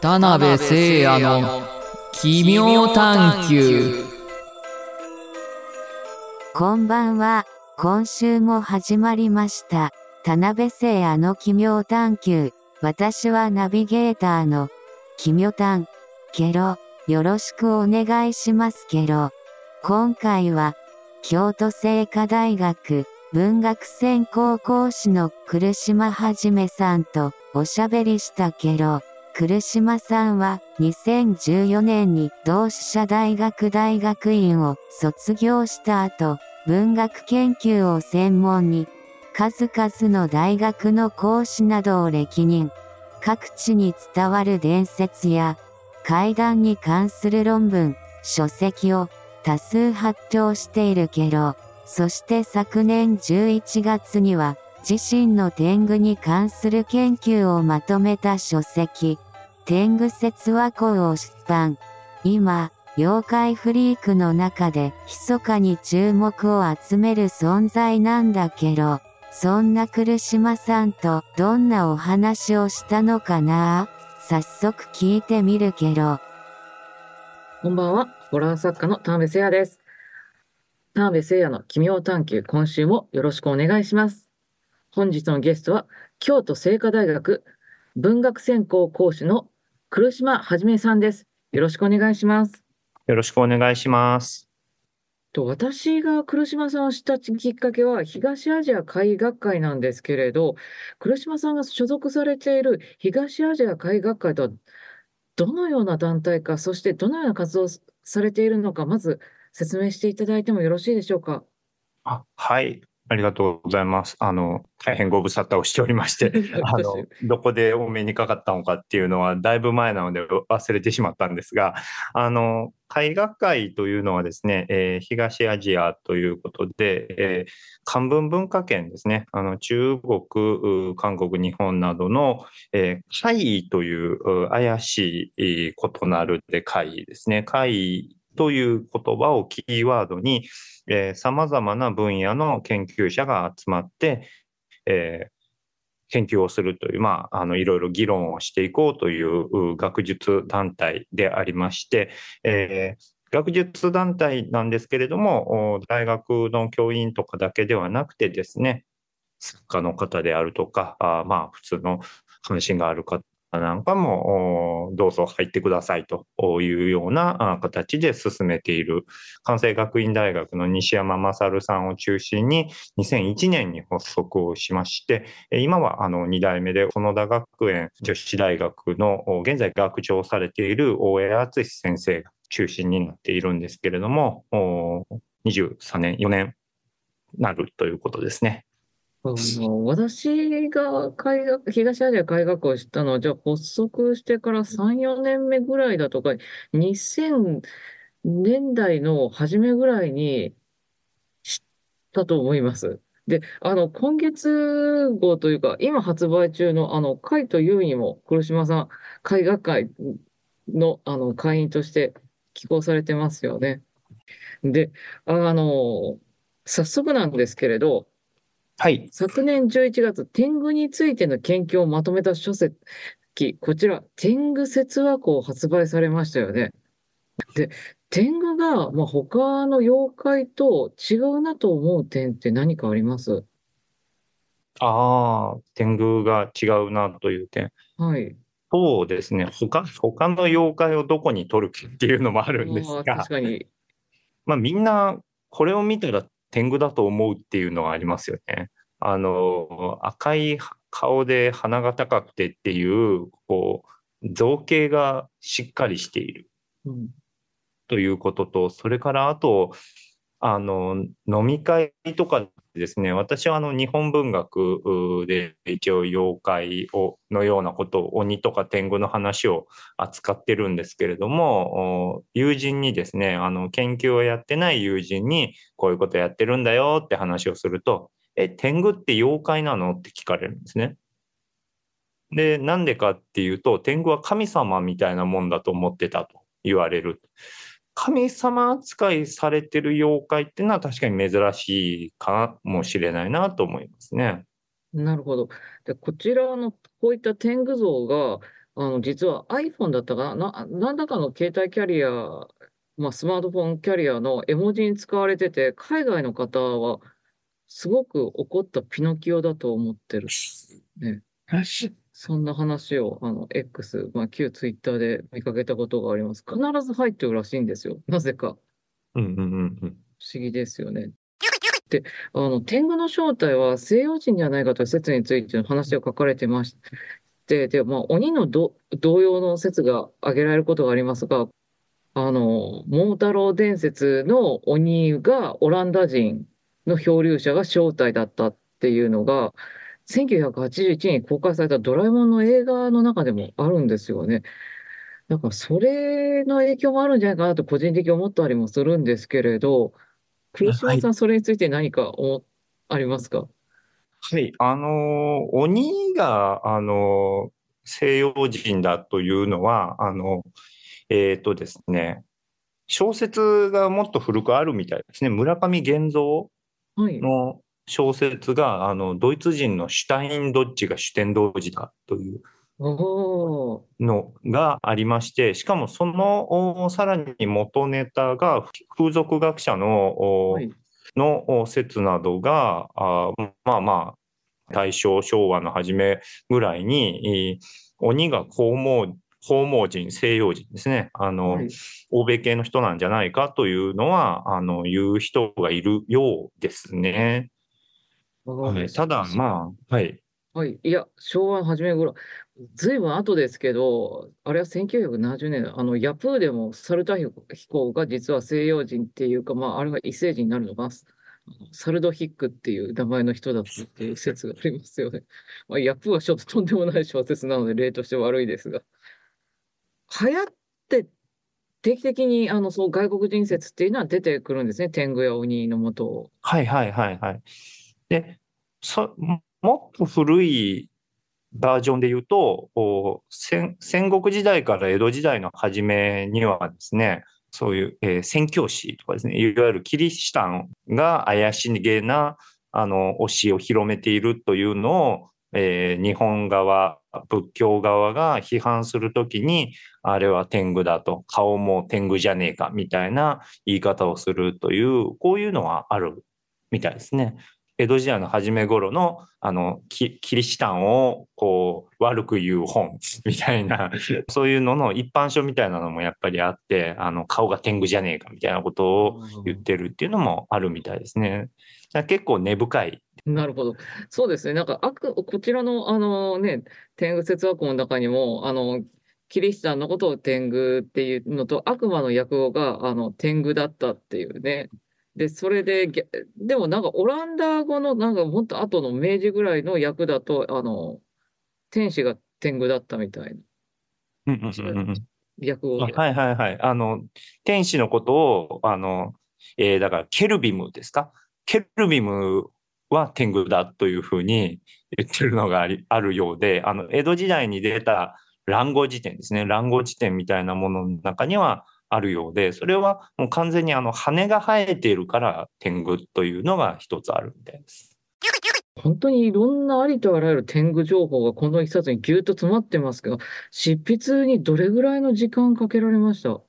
田辺聖也の奇妙探求こんばんは。今週も始まりました。田辺聖也の奇妙探求。私はナビゲーターの奇妙探。ケロ、よろしくお願いしますケロ。今回は、京都精華大学文学専攻講師の来島はじめさんとおしゃべりしたケロ。来島さんは2014年に同志社大学大学院を卒業した後、文学研究を専門に、数々の大学の講師などを歴任。各地に伝わる伝説や、怪談に関する論文、書籍を多数発表しているけど、そして昨年11月には、自身の天狗に関する研究をまとめた書籍、天狗説話稿を出版。今、妖怪フリークの中で密かに注目を集める存在なんだけど、そんな来島さんとどんなお話をしたのかな？早速聞いてみるけど。こんばんは、ホラー作家の田辺聖也です。田辺聖也の奇妙探求、今週もよろしくお願いします。本日のゲストは、京都精華大学文学専攻講師の来島はじめさんです。よろしくお願いします。よろしくお願いします。と私が来島さんを知ったきっかけは東アジア会学会なんですけれど、来島さんが所属されている東アジア会学会とはどのような団体か、そしてどのような活動をされているのか、まず説明していただいてもよろしいでしょうか？あはい、ありがとうございます。あの、大変ご無沙汰をしておりまして、あの、どこでお目にかかったのかっていうのはだいぶ前なので忘れてしまったんですが、あの、海学会というのはですね、えー東アジアということで、えー漢文文化圏ですね、あの、中国、う韓国、日本などの、えー会というう怪しい異なるで会ですね、会という言葉をキーワードに、さまざまな分野の研究者が集まって、えー研究をするという、まあ、あのいろいろ議論をしていこうという学術団体でありまして、えー学術団体なんですけれども、大学の教員とかだけではなくてですね、作家の方であるとか、あまあ普通の関心がある方なんかも、どうぞ入ってくださいというような形で進めている関西学院大学の西山勝さんを中心に2001年に発足をしまして、今はあの2代目で園田学園女子大学の現在学長されている大江敦先生が中心になっているんですけれども、23年、4年なるということですね。あの私が海学東アジア海学を知ったのは、じゃあ発足してから3、4年目ぐらいだとか、2000年代の初めぐらいに知ったと思います。で、あの、今月号というか、今発売中の、あの、海と優にも、黒島さん、海学会の、あの、会員として寄稿されてますよね。で、あの、早速なんですけれど、はい。昨年11月、天狗についての研究をまとめた書籍、こちら、天狗説話稿を発売されましたよね。で、天狗が、まあ、他の妖怪と違うなと思う点って何かあります？ああ、天狗が違うなという点。はい。そうですね。他、他の妖怪をどこに取るかっていうのもあるんですが確、かに。まあみんなこれを見たら天狗だと思うっていうのがありますよね。あの、赤い顔で鼻が高くてっていう、こう、造形がしっかりしているうん。ということと、それからあと、あの、飲み会とかですね、私はあの日本文学で一応妖怪をのようなことを鬼とか天狗の話を扱ってるんですけれども、友人にですね、あの研究をやってない友人にこういうことやってるんだよって話をすると、え、天狗って妖怪なのって聞かれるんですね。で、なんでかっていうと、天狗は神様みたいなもんだと思ってたと言われる。神様扱いされてる妖怪っていうのは確かに珍しいかもしれないなと思いますね。なるほど。で、こちらの、こういった天狗像が、あの、実は iPhone だったかな、な、何らかの携帯キャリア、まあ、スマートフォンキャリアの絵文字に使われてて、海外の方は、すごく怒ったピノキオだと思ってる。ね。そんな話を、あの、X、まあ、旧 Twitter で見かけたことがあります。必ず入ってるらしいんですよ。なぜか。うんうんうんうん。不思議ですよね。で、あの、天狗の正体は西洋人じゃないかという説についての話が書かれてまして、で、まあ、鬼のど同様の説が挙げられることがありますが、あの、桃太郎伝説の鬼がオランダ人の漂流者が正体だったっていうのが、1981年に公開されたドラえもんの映画の中でもあるんですよね。だからそれの影響もあるんじゃないかなと個人的に思ったりもするんですけれど、黒島さん、それについて何か思ありますか？はい、あのー鬼が、あのー西洋人だというのは、あの、えっとですね、小説がもっと古くあるみたいですね。村上源三はい。の小説が、あの、ドイツ人のシュタイン・ドッジが主典童子だという。のがありまして、しかもそのおさらに元ネタが風俗学者のおはい。の説などが、あまあまあ、大正昭和の初めぐらいに、い鬼が黄毛黄毛人、西洋人ですね、あの、はい。欧米系の人なんじゃないかというのは、あの、言う人がいるようですね。はい、ただ、まあ、はい。はい。いや、昭和の初め頃、ずいぶん後ですけど、あれは1970年、あの、ヤプーでもサルタヒコが実は西洋人っていうか、まあ、あれが異星人になるのかサルドヒックっていう名前の人だったっていう説がありますよね。まあ、ヤプーはちょっととんでもない小説なので、例として悪いですが。流行って、定期的に、あの、そう、外国人説っていうのは出てくるんですね。天狗や鬼のもとを。はいはいはいはい。で、そ、もっと古いバージョンで言うと、戦戦国時代から江戸時代の初めにはですね、そういう、えー宣教師とかですね、いわゆるキリシタンが怪しげな、あの、教えを広めているというのを、えー日本側、仏教側が批判するときに、あれは天狗だと、顔も天狗じゃねえか、みたいな言い方をするという、こういうのはあるみたいですね。江戸時代の初め頃の、あの、キキリシタンを、こう、悪く言う本、みたいな、そういうのの一般書みたいなのもやっぱりあって、あの、顔が天狗じゃねえか、みたいなことを言ってるっていうのもあるみたいですね。結構根深い。なるほど。そうですね。なんか、悪、こちらの、あのね、天狗説話庫の中にも、あの、キリシタンのことを天狗っていうのと、悪魔の訳語が、あの、天狗だったっていうね。で、それで、でもなんか、オランダ語の、なんか、もっと後の明治ぐらいの訳だと、あの、天使が天狗だったみたいなうんうんうんうん。はいはいはい。あの、天使のことを、あの、えーだから、ケルビムですか？ケルビムは天狗だというふうに 言ってるのがありあるようで、あの、江戸時代に出た乱語辞典ですね。乱語辞典みたいなものの中にはあるようで、それはもう完全にあの、羽が生えているから天狗というのが一つあるみたいです。本当にいろんなありとあらゆる天狗情報がこの一冊にぎゅっと詰まってますけど、執筆にどれぐらいの時間かけられました？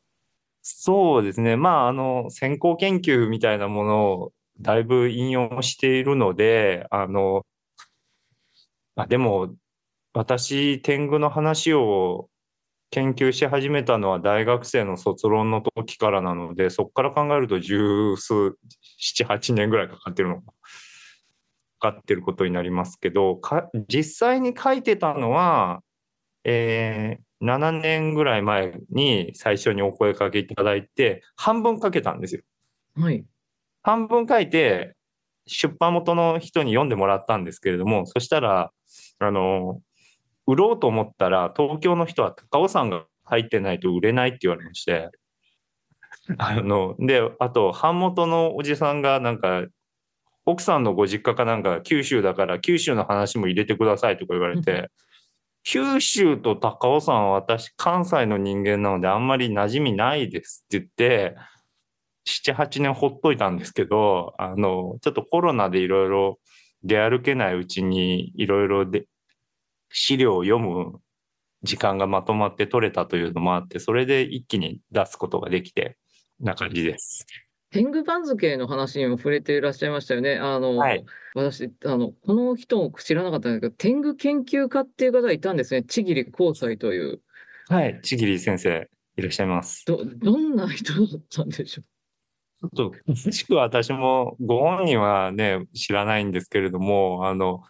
そうですね。まあ、あの、先行研究みたいなものをだいぶ引用しているので、あの、あ、でも、私、天狗の話を研究し始めたのは大学生の卒論の時からなので、そこから考えると十数、七、八年ぐらいかかってるのか、かかってることになりますけど、か、実際に書いてたのは、えー7年ぐらい前に最初にお声かけいただいて、半分書けたんですよ。はい。半分書いて、出版元の人に読んでもらったんですけれども、そしたら、あの、売ろうと思ったら、東京の人は高尾山が入ってないと売れないって言われまして、あの、で、あと、版元のおじさんがなんか、奥さんのご実家かなんか九州だから九州の話も入れてくださいとか言われて、九州と高尾山は私関西の人間なのであんまり馴染みないですって言って、7、8年ほっといたんですけど、あの、ちょっとコロナでいろいろ出歩けないうちにいろいろで資料を読む時間がまとまって取れたというのもあって、それで一気に出すことができて、な感じです。天狗番付の話にも触れていらっしゃいましたよね。あの、はい私、あの、この人も知らなかったんですけど、天狗研究家っていう方がいたんですね。千切光斎という。はい。ちぎり先生、いらっしゃいます。ど、どんな人だったんでしょちょっと、詳しくは私もご本人はね、知らないんですけれども、あの、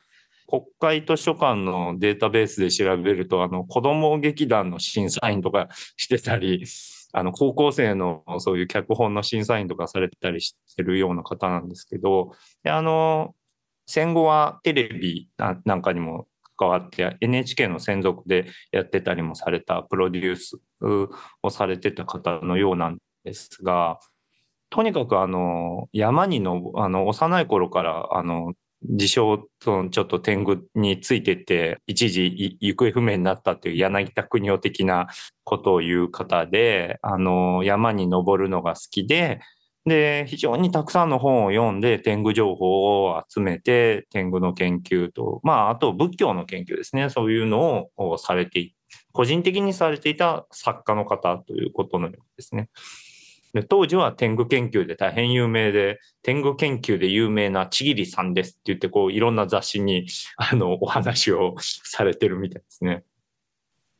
国会図書館のデータベースで調べると、あの、子供劇団の審査員とかしてたり、あの、高校生のそういう脚本の審査員とかされてたりしてるような方なんですけど、であの、戦後はテレビなんかにも関わって NHK の専属でやってたりもされたプロデュースをされてた方のようなんですが、とにかくあの山にのあの幼い頃からあの自称そのちょっと天狗についてって一時行方不明になったという柳田国夫的なことを言う方であの山に登るのが好きでで非常にたくさんの本を読んで天狗情報を集めて天狗の研究とまああと仏教の研究ですねそういうのをされて個人的にされていた作家の方ということのようですね。で当時は天狗研究で大変有名で、天狗研究で有名なちぎりさんですって言って、こういろんな雑誌に あのお話を されてるみたいですね。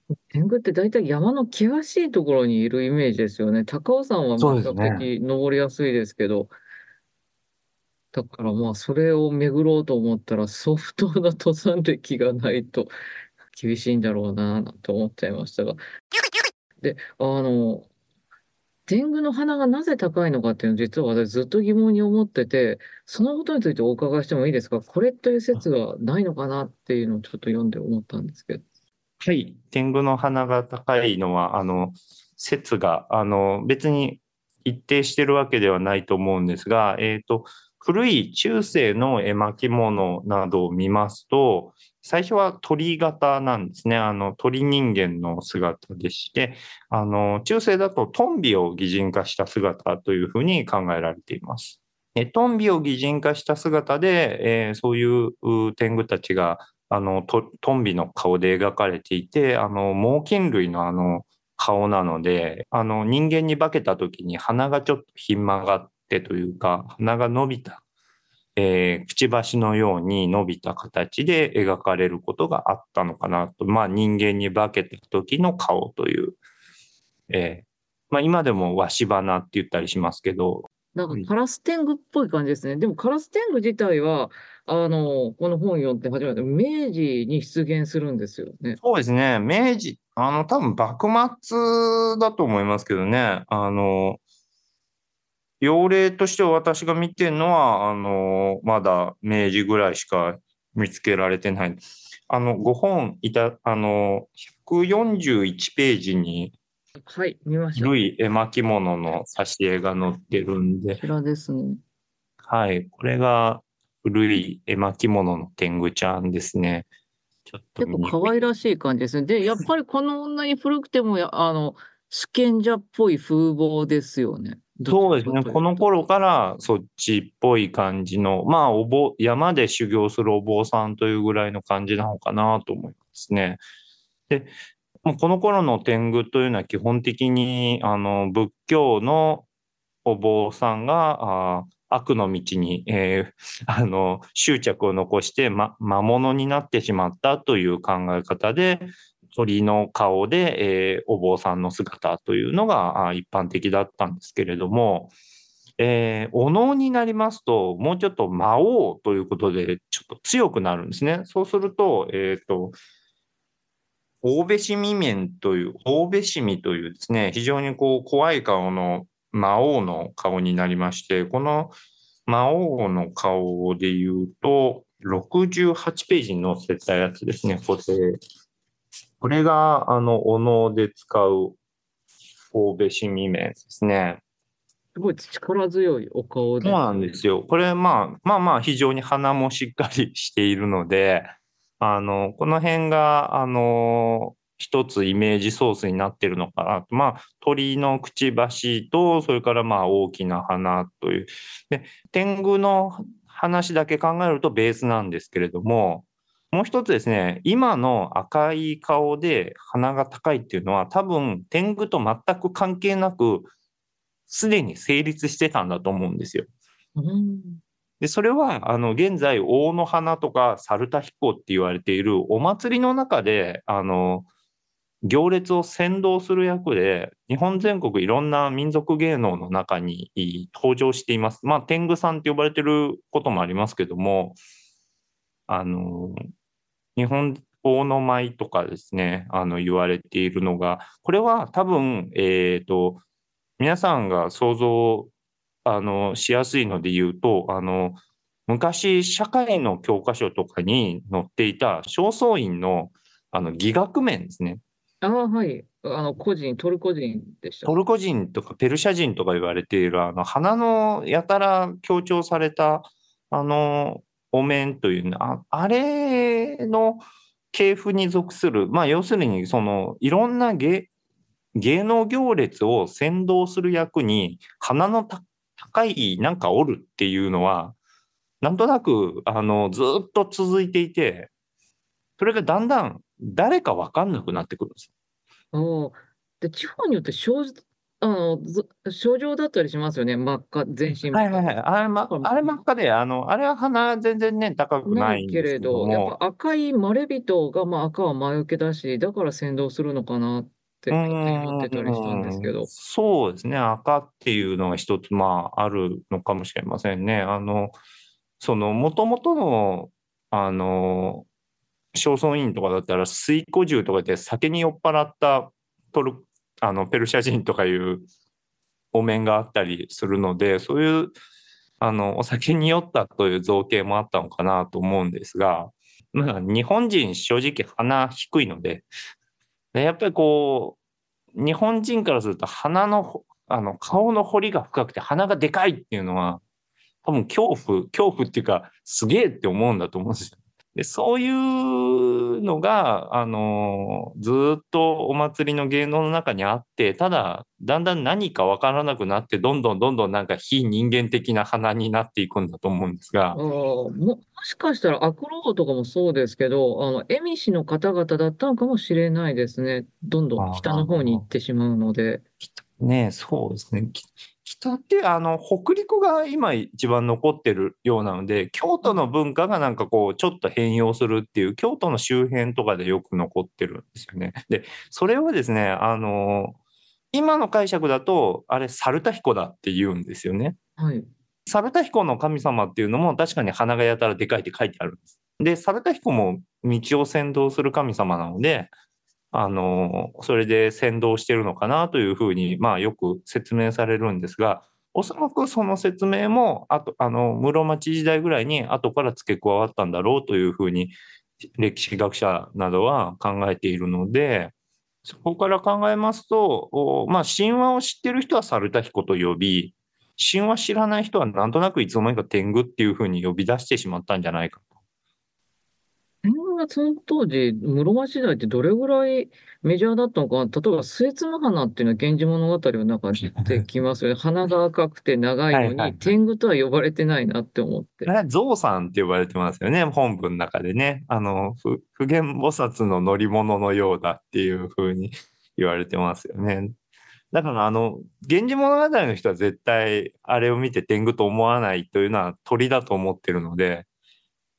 う。天狗って大体山の険しいところにいるイメージですよね。高尾山は比較的登りやすいですけど、だからまあそれを巡ろうと思ったら相当な登山歴がないと厳しいんだろうななんて思っちゃいましたが。で、あの、天狗の鼻がなぜ高いのかっていうのを実は私ずっと疑問に思ってて、そのことについてお伺いしてもいいですか？これという説がないのかなっていうのをちょっと読んで思ったんですけど。はい。天狗の鼻が高いのは、あの、説が、あの、別に一定してるわけではないと思うんですが、えっ、と、古い中世の絵巻物などを見ますと、最初は鳥型なんですね。あの、鳥人間の姿でして、あの、中世だとトンビを擬人化した姿というふうに考えられています。トンビを擬人化した姿で、えーそういう天狗たちがあのトトンビの顔で描かれていて、あの猛禽類のあの顔なので、あの人間に化けた時に鼻がちょっとひん曲がってというか、鼻が伸びた、えーくちばしのように伸びた形で描かれることがあったのかなと、まあ人間に化けた時の顔という、えーまあ今でもわし鼻って言ったりしますけど、なんかカラス天狗っぽい感じですね。でもカラス天狗自体は、あの、この本読んで初めて明治に出現するんですよね。そうですね。明治、あの、多分幕末だと思いますけどね。あの、用例として私が見てるのは、あの、まだ明治ぐらいしか見つけられてない。あの、5本いた、あの、141ページにはい、見ました。こ古い絵巻物の挿絵が載ってるんで、ちらですね。はい。これが古い絵巻物の天狗ちゃんですね。ちょっと結構可愛らしい感じですね。で、やっぱりこの女に古くても、やあの、主権者っぽい風貌ですよね。そうですね。この頃からそっちっぽい感じの、まあ、お坊、山で修行するお坊さんというぐらいの感じなのかなと思いますね。で、もうこの頃の天狗というのは基本的に、あの、仏教のお坊さんが、悪の道に、えー あの、執着を残して、ま、魔物になってしまったという考え方で、鳥の顔で、えーお坊さんの姿というのが一般的だったんですけれども、えーお能になりますと、もうちょっと魔王ということで、ちょっと強くなるんですね。そうすると、えっ、と、大部市民面という、大部市民というですね、非常にこう怖い顔の魔王の顔になりまして、この魔王の顔で言うと、68ページに載せたやつですね、これ。これが、あの、お能で使う大部市民面ですね。すごい力強いお顔で。そうなんですよ。これ、まあ、まあまあ、非常に鼻もしっかりしているので、あの、この辺が、あの、一つイメージソースになってるのかなと。まあ、鳥のくちばしと、それからまあ、大きな鼻という。で、天狗の話だけ考えるとベースなんですけれども、もう一つですね、今の赤い顔で鼻が高いっていうのは、多分天狗と全く関係なく、すでに成立してたんだと思うんですよ。うん。で、それは、あの、現在、大の花とか猿田彦って言われているお祭りの中で、あの、行列を先導する役で、日本全国いろんな民族芸能の中に登場しています。まあ、天狗さんって呼ばれてることもありますけども、あの、日本大の舞とかですね、あの、言われているのが、これは多分、えっと、皆さんが想像あの、しやすいので言うと、あの、昔、社会の教科書とかに載っていた正倉院の、あの、戯学面ですね。ああ、はい。あの、個人、トルコ人でした。トルコ人とかペルシャ人とか言われている、あの、花のやたら強調された、あの、お面というのあ、あれの系譜に属する、まあ、要するに、その、いろんな芸、芸能行列を先導する役に、花の高いなんかおるっていうのは、なんとなく、あの、ずっと続いていて、それがだんだん誰かわかんなくなってくるんです。ああ。で、地方によって、あの、ず症状だったりしますよね。真っ赤、全身はいはいはい。あれ、ま、あれ真っ赤で、あの、あれは鼻全然ね、高くなないんけれですけどど、やっも、ぱ赤いまれびとが、まあ赤は魔除けだし、だから先導するのかなってう勝手に思ってたりしたんですけーん、ど。そうですね。赤っていうのが一つ、まあ、あるのかもしれませんね。あの、その、もともとの、あの、正倉院とかだったら、水湖銃とかで酒に酔っ払ったトル、あの、ペルシャ人とかいうお面があったりするので、そういう、あの、お酒に酔ったという造形もあったのかなと思うんですが、まあ、日本人正直鼻低いので、でやっぱりこう、日本人からすると鼻の、あの、顔の彫りが深くて鼻がでかいっていうのは、多分恐怖、恐怖っていうか、すげえって思うんだと思うんですよ。で、そういうのが、あの、ずーっとお祭りの芸能の中にあって、ただ、だんだん何かわからなくなって、どんどんどんどんなんか非人間的な鼻になっていくんだと思うんですがも、もしかしたらアクローとかもそうですけど、あの、蝦夷の方々だったのかもしれないですね。どんどん北の方に行ってしまうので。ねえ、そうですね。き北って、あの、北陸が今一番残ってるようなので、京都の文化がなんかこう、ちょっと変容するっていう、京都の周辺とかでよく残ってるんですよね。で、それをですね、あの、今の解釈だと、あれ、猿田彦だって言うんですよね。はい。猿田彦の神様っていうのも確かに鼻がやたらでかいって書いてあるんです。で、猿田彦も道を先導する神様なので、あの、それで先導してるのかなというふうに、まあよく説明されるんですが、おそらくその説明も、あと、あの、室町時代ぐらいに後から付け加わったんだろうというふうに、歴史学者などは考えているので、そこから考えますと、まあ神話を知ってる人は猿田彦と呼び、神話知らない人はなんとなくいつの間にか天狗っていうふうに呼び出してしまったんじゃないか。がその当時、室町時代ってどれぐらいメジャーだったのかな？例えば、末妻花っていうのは源氏物語の中に出てきますよね。鼻が赤くて長いのに、はいはいはい天狗とは呼ばれてないなって思って。あれは象さんって呼ばれてますよね、本文の中でね。あの、ふ普賢菩薩の乗り物のようだっていうふうに言われてますよね。だから、あの、源氏物語の人は絶対あれを見て天狗と思わないというのは鳥だと思ってるので、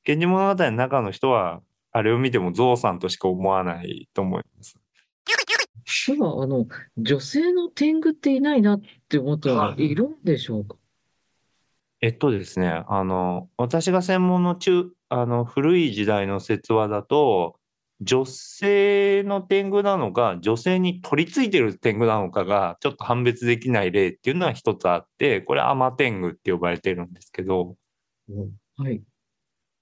源氏物語の中の人はあれを見ても象さんとしか思わないと思います。では、あの、女性の天狗っていないなって思ったらいるんでしょうかえっとですね、あの、私が専門の中、あの、古い時代の説話だと、女性の天狗なのか、女性に取り付いてる天狗なのかが、ちょっと判別できない例っていうのは一つあって、これアマ天狗って呼ばれてるんですけど、はい。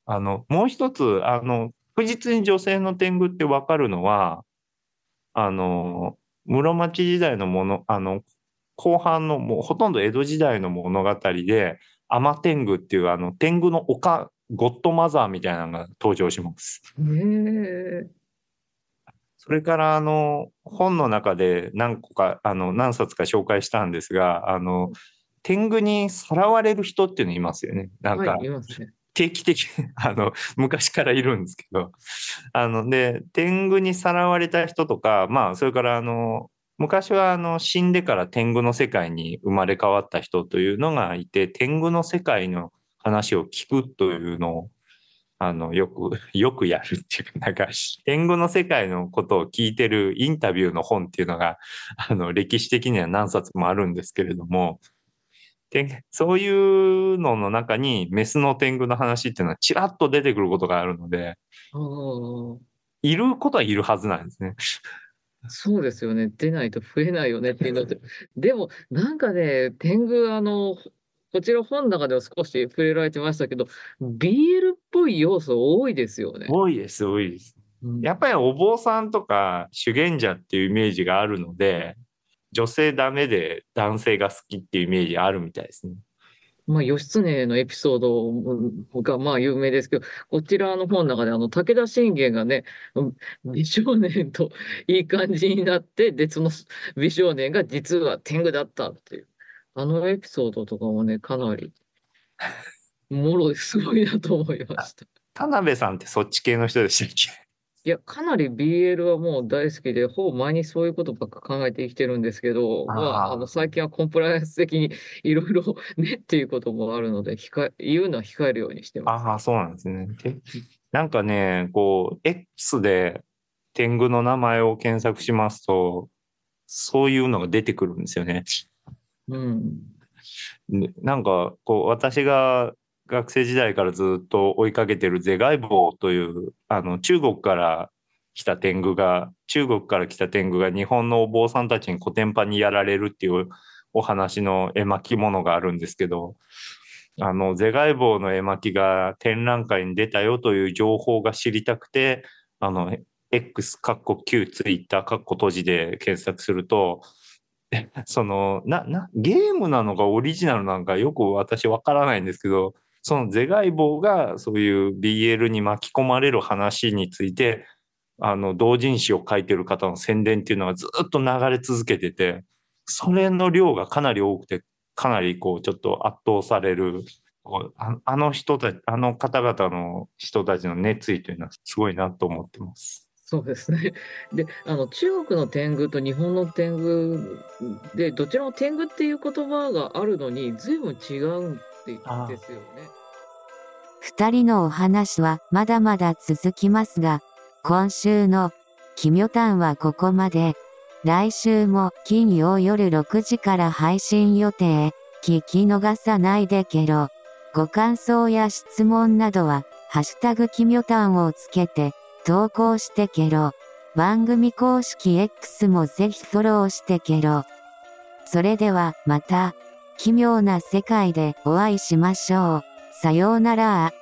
あの、もう一つ、あの、確実に女性の天狗ってわかるのは、あの、室町時代のもの、あの、後半のもうほとんど江戸時代の物語で、アマ天狗っていうあの天狗のおか、ゴッドマザーみたいなのが登場します。それからあの本の中で何個か、あの何冊か紹介したんですが、あの天狗にさらわれる人っていうのいますよね。なんかはい、いますね。定期的に、あの、昔からいるんですけど、あの、で、天狗にさらわれた人とか、まあ、それから、あの、昔は、あの、死んでから天狗の世界に生まれ変わった人というのがいて、天狗の世界の話を聞くというのを、あの、よく、よくやるっていうか、なんか、天狗の世界のことを聞いてるインタビューの本っていうのが、あの、歴史的には何冊もあるんですけれども、そういうのの中にメスの天狗の話っていうのはちらっと出てくることがあるので、いることはいるはずなんですね。そうですよね。出ないと増えないよねっていうので。でも、なんかね、天狗、あの、こちら本の中では少し触れられてましたけど、BL っぽい要素多いですよね。多いです、多いです。うんやっぱりお坊さんとか修験者っていうイメージがあるので、女性ダメで男性が好きっていうイメージあるみたいですね。まあ、義経のエピソードがまあ有名ですけど、こちらの本の中であの武田信玄がね、うん美少年といい感じになって、で、その美少年が実は天狗だったっていう、あのエピソードとかもね、かなり、もろですごいなと思いました。田辺さんってそっち系の人でしたっけ？いや、かなり BL はもう大好きで、ほぼ毎日そういうことばっか考えて生きてるんですけど、まあ、あの最近はコンプライアンス的にいろいろ ねっていうこともあるので、控え、言うのは控えるようにしてます。ああ、そうなんですね。でなんかね、こう、X で天狗の名前を検索しますと、そういうのが出てくるんですよね。うん。でなんか、こう、私が学生時代からずっと追いかけてるゼガイボーという、あの、中国から来た天狗が、中国から来た天狗が日本のお坊さんたちにコテンパンにやられるっていうお話の絵巻物があるんですけど、あの、ゼガイボーの絵巻が展覧会に出たよという情報が知りたくて、あの、X、カッコ Q、ツイッター、カッコ閉じで検索すると、その、な、な、ゲームなのかオリジナルなのかよく私わからないんですけど、そのゼガイボーがそういう BL に巻き込まれる話について、あの、同人誌を書いてる方の宣伝っていうのがずっと流れ続けてて、それの量がかなり多くて、かなりこう、ちょっと圧倒される、あの人たち、あの方々の人たちの熱意というのはすごいなと思ってます。そうですね。で、あの、中国の天狗と日本の天狗で、どちらも天狗っていう言葉があるのに、随分違うんでああですよね。二人のお話はまだまだ続きますが、今週の奇妙譚はここまで。来週も金曜夜6時から配信予定。聞き逃さないでけろ。ご感想や質問などは、ハッシュタグ奇妙譚をつけて投稿してけろ。番組公式 X もぜひフォローしてけろ。それではまた、奇妙な世界でお会いしましょう。さようなら。